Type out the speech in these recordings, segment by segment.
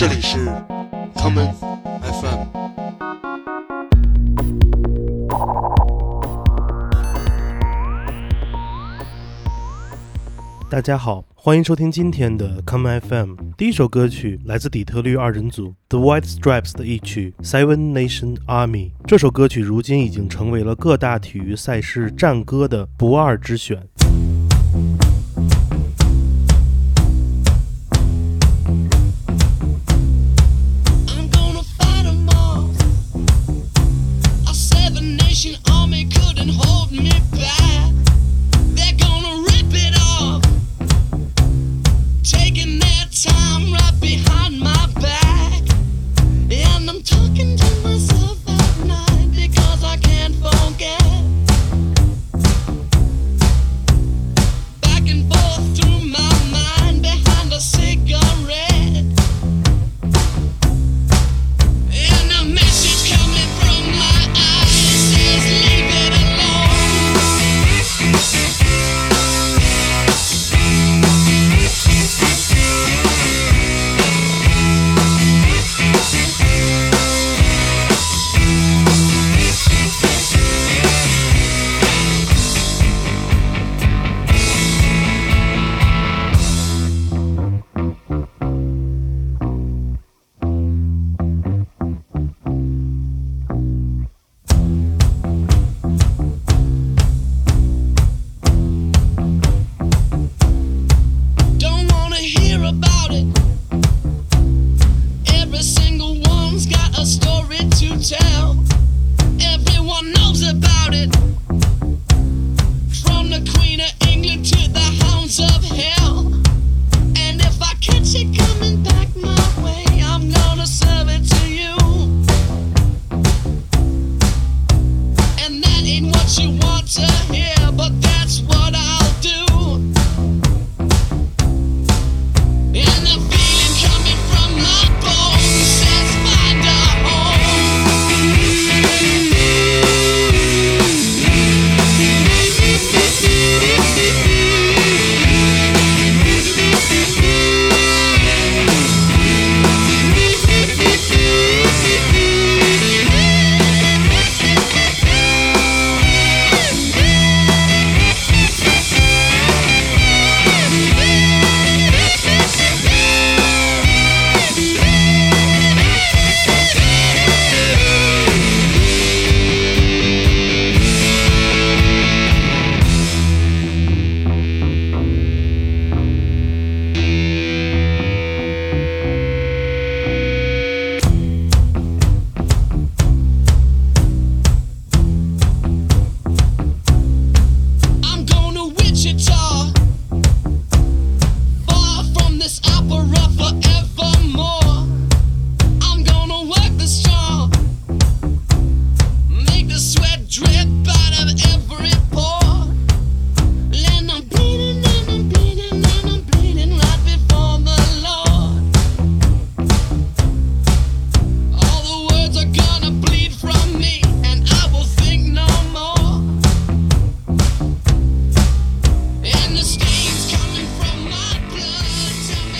这里是 common FM。大家好，欢迎收听今天的 Common FM。第一首歌曲来自底特律二人组 The White Stripes 的一曲 Seven Nation Army。这首歌曲如今已经成为了各大体育赛事战歌的不二之选。A story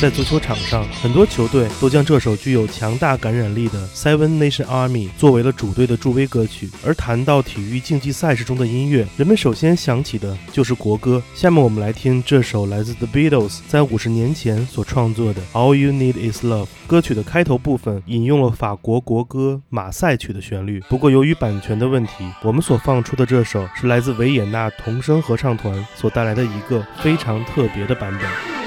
在足球场上，很多球队都将这首具有强大感染力的 Seven Nation Army 作为了主队的助威歌曲。而谈到体育竞技赛事中的音乐，人们首先想起的就是国歌。下面我们来听这首来自 The Beatles 在五十年前所创作的《All You Need Is Love》。歌曲的开头部分引用了法国国歌《马赛曲》的旋律，不过由于版权的问题，我们所放出的这首是来自维也纳童声合唱团所带来的一个非常特别的版本。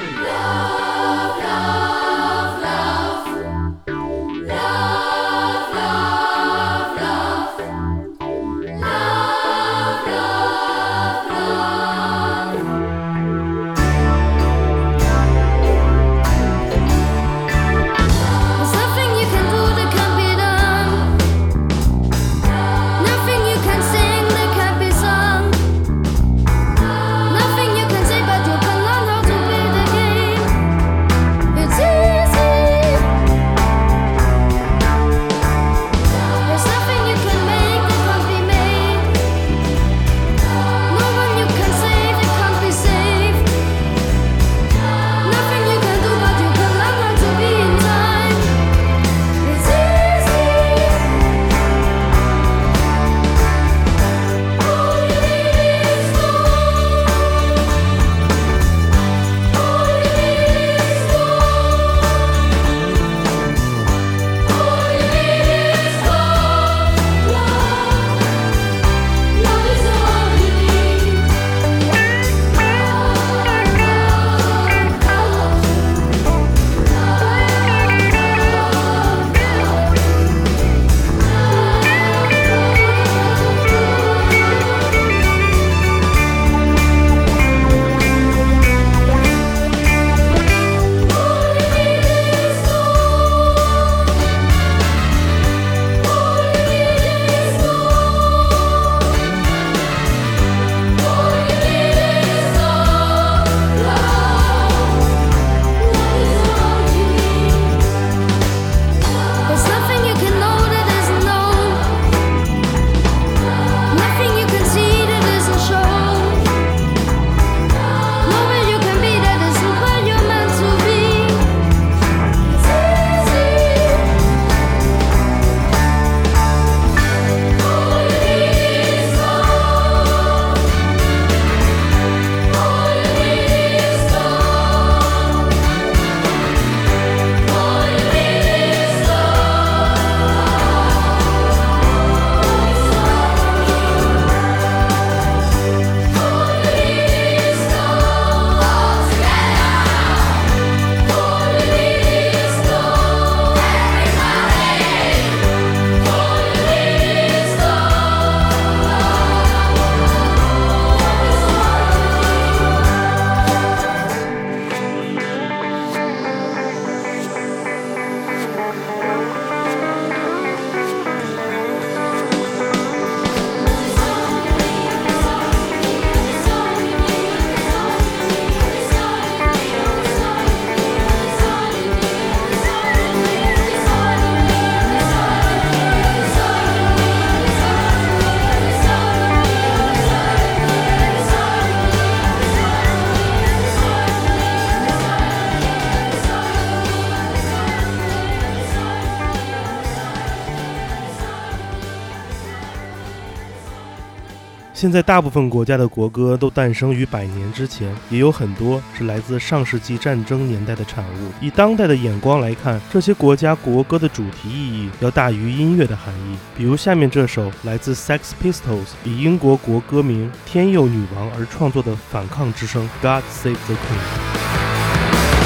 现在大部分国家的国歌都诞生于百年之前，也有很多是来自上世纪战争年代的产物。以当代的眼光来看，这些国家国歌的主题意义要大于音乐的含义。比如下面这首来自 Sex Pistols 以英国国歌名《天佑女王》而创作的反抗之声《God Save the Queen》。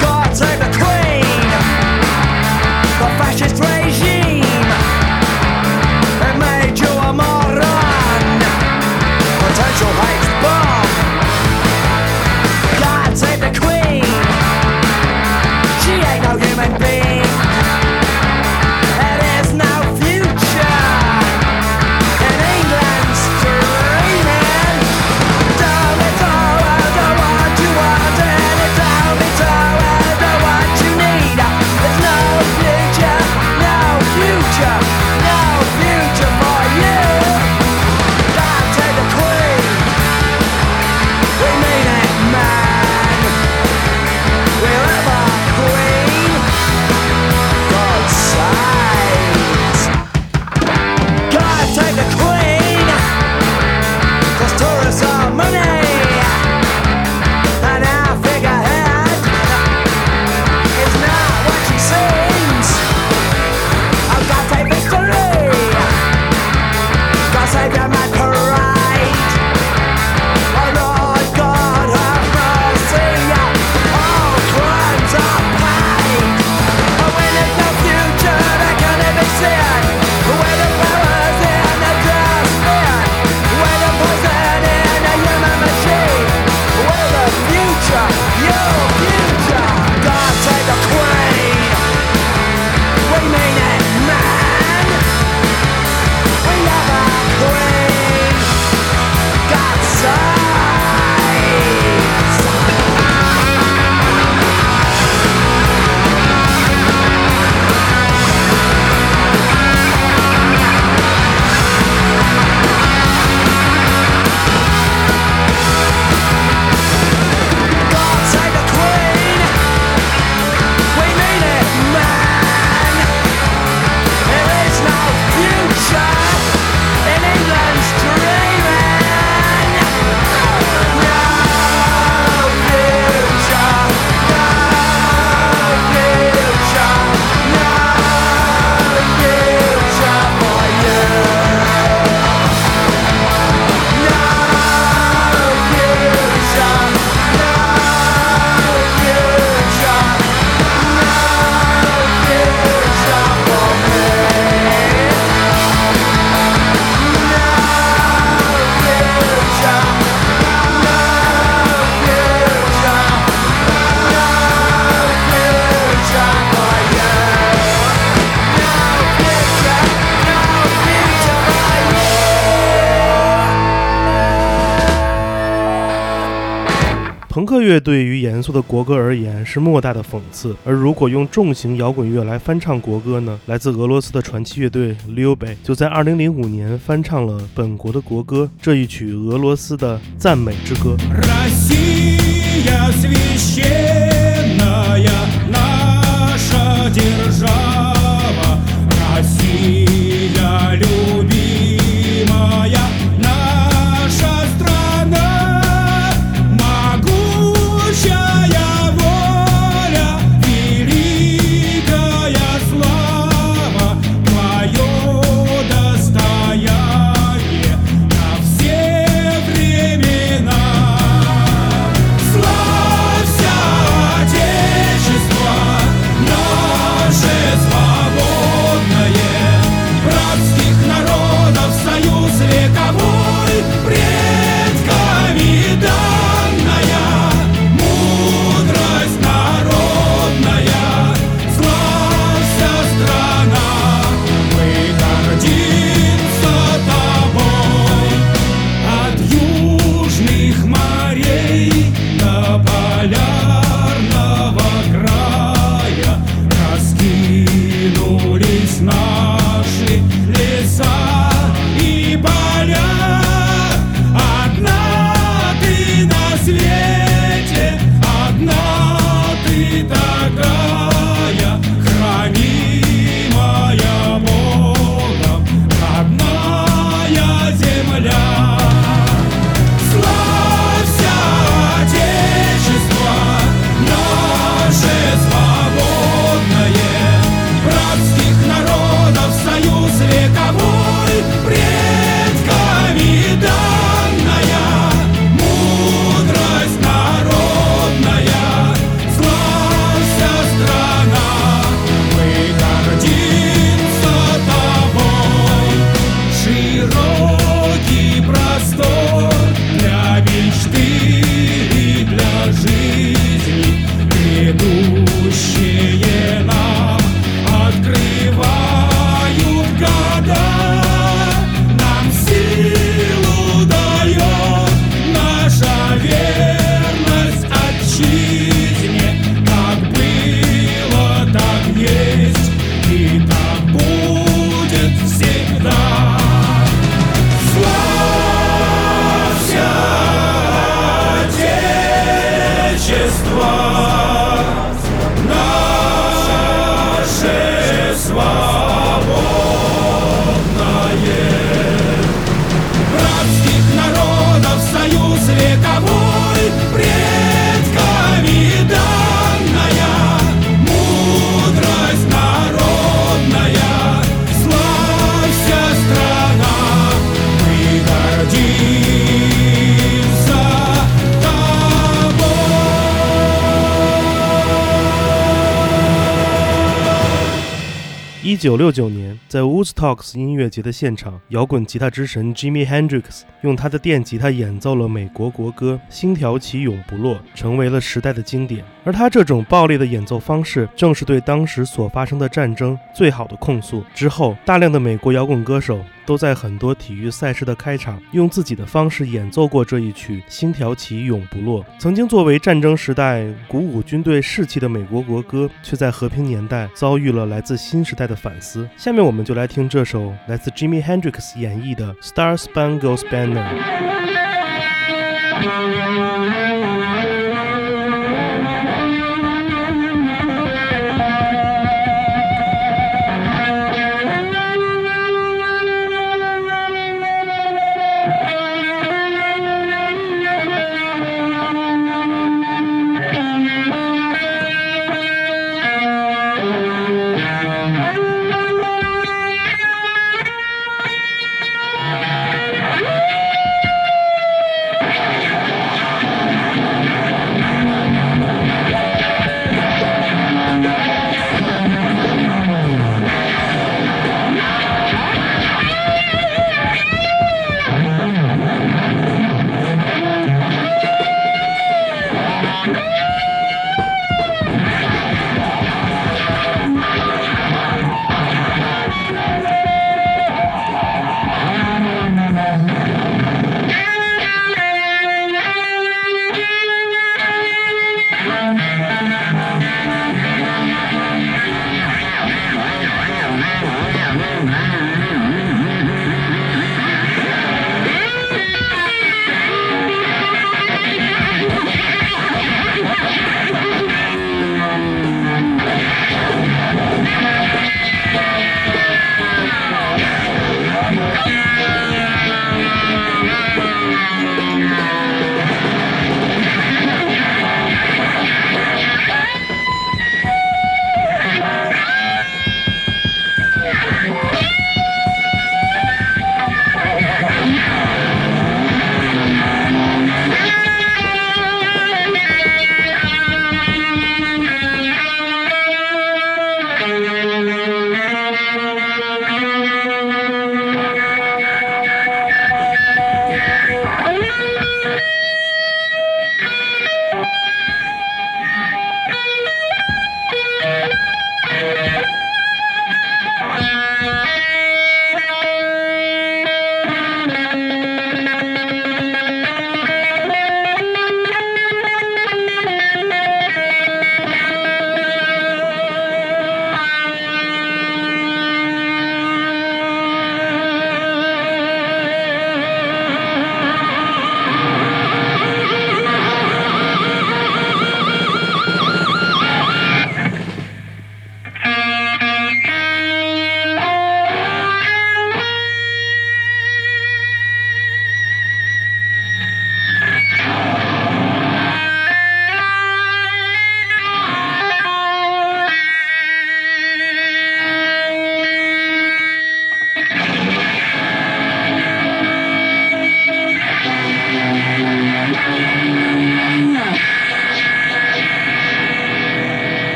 God save the Queen, the 乐对于严肃的国歌而言是莫大的讽刺，而如果用重型摇滚乐来翻唱国歌呢？来自俄罗斯的传奇乐队 Lyubey 就在2005年翻唱了本国的国歌这一曲俄罗斯的赞美之歌。 Россия священная наша держава, Россия союз 九六九年，在 Woodstocks 音乐节的现场，摇滚吉他之神 Jimi Hendrix 用他的电吉他演奏了美国国歌《星条旗永不落》，成为了时代的经典。而他这种暴力的演奏方式，正是对当时所发生的战争最好的控诉。之后，大量的美国摇滚歌手都在很多体育赛事的开场，用自己的方式演奏过这一曲《星条旗永不落》。曾经作为战争时代鼓舞军队士气的美国国歌，却在和平年代遭遇了来自新时代的反思。下面我们就来听这首来自 Jimi Hendrix 演绎的《Star Spangled Banner》。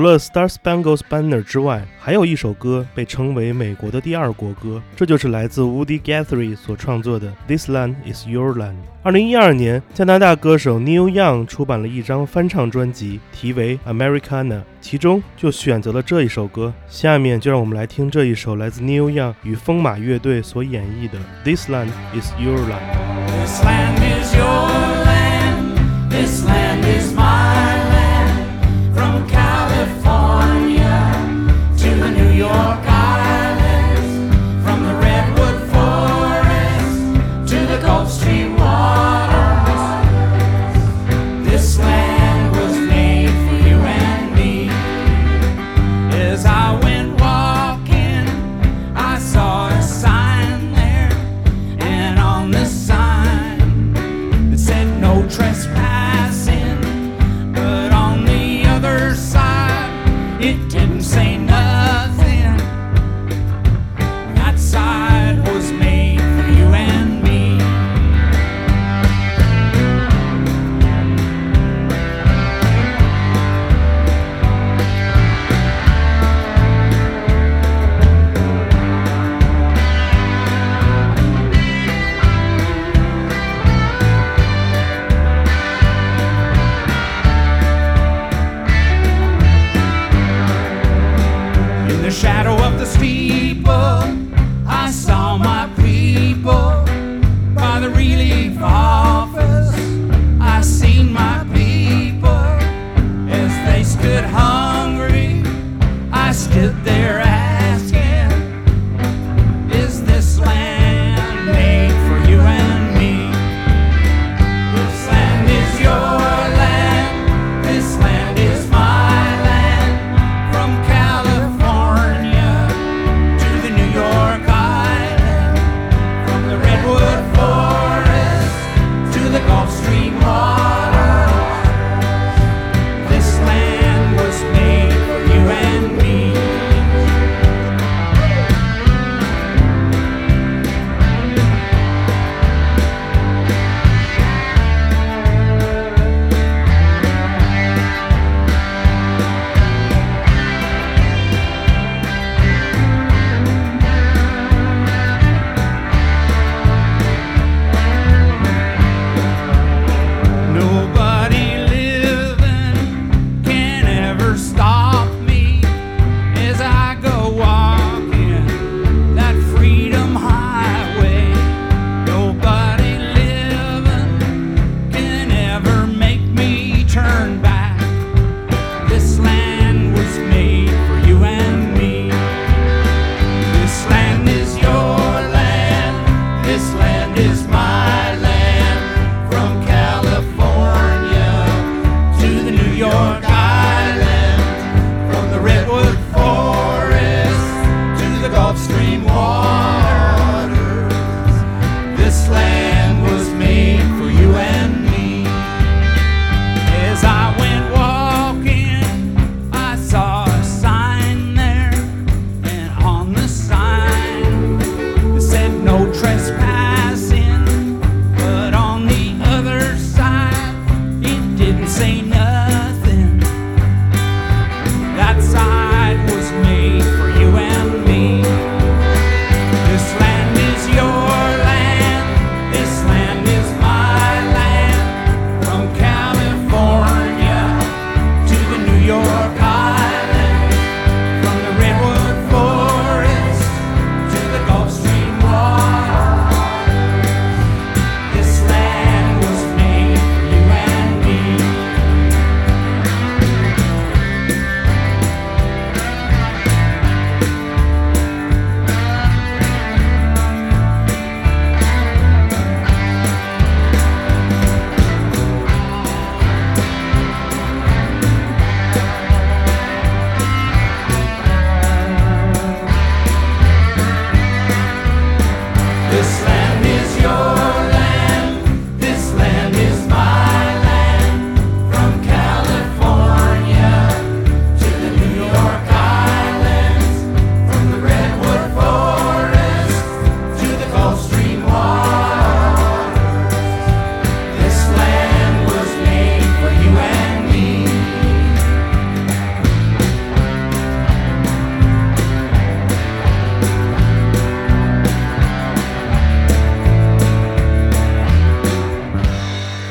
除了《Star Spangled Banner》之外，还有一首歌被称为美国的第二国歌，这就是来自 Woody Guthrie 所创作的《This Land Is Your Land》。二零一二年，加拿大歌手 Neil Young 出版了一张翻唱专辑，题为《Americana》，其中就选择了这一首歌。下面就让我们来听这一首来自 Neil Young 与风马乐队所演绎的《This Land Is Your Land》。This land is your land. This land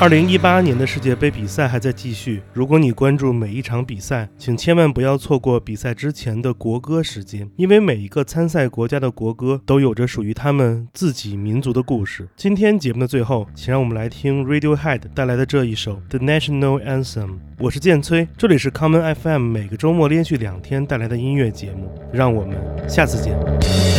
二零一八年的世界杯比赛还在继续。如果你关注每一场比赛，请千万不要错过比赛之前的国歌时间，因为每一个参赛国家的国歌都有着属于他们自己民族的故事。今天节目的最后，请让我们来听 Radiohead 带来的这一首《The National Anthem》。我是建崔，这里是 Common FM，每个周末连续两天带来的音乐节目。让我们下次见。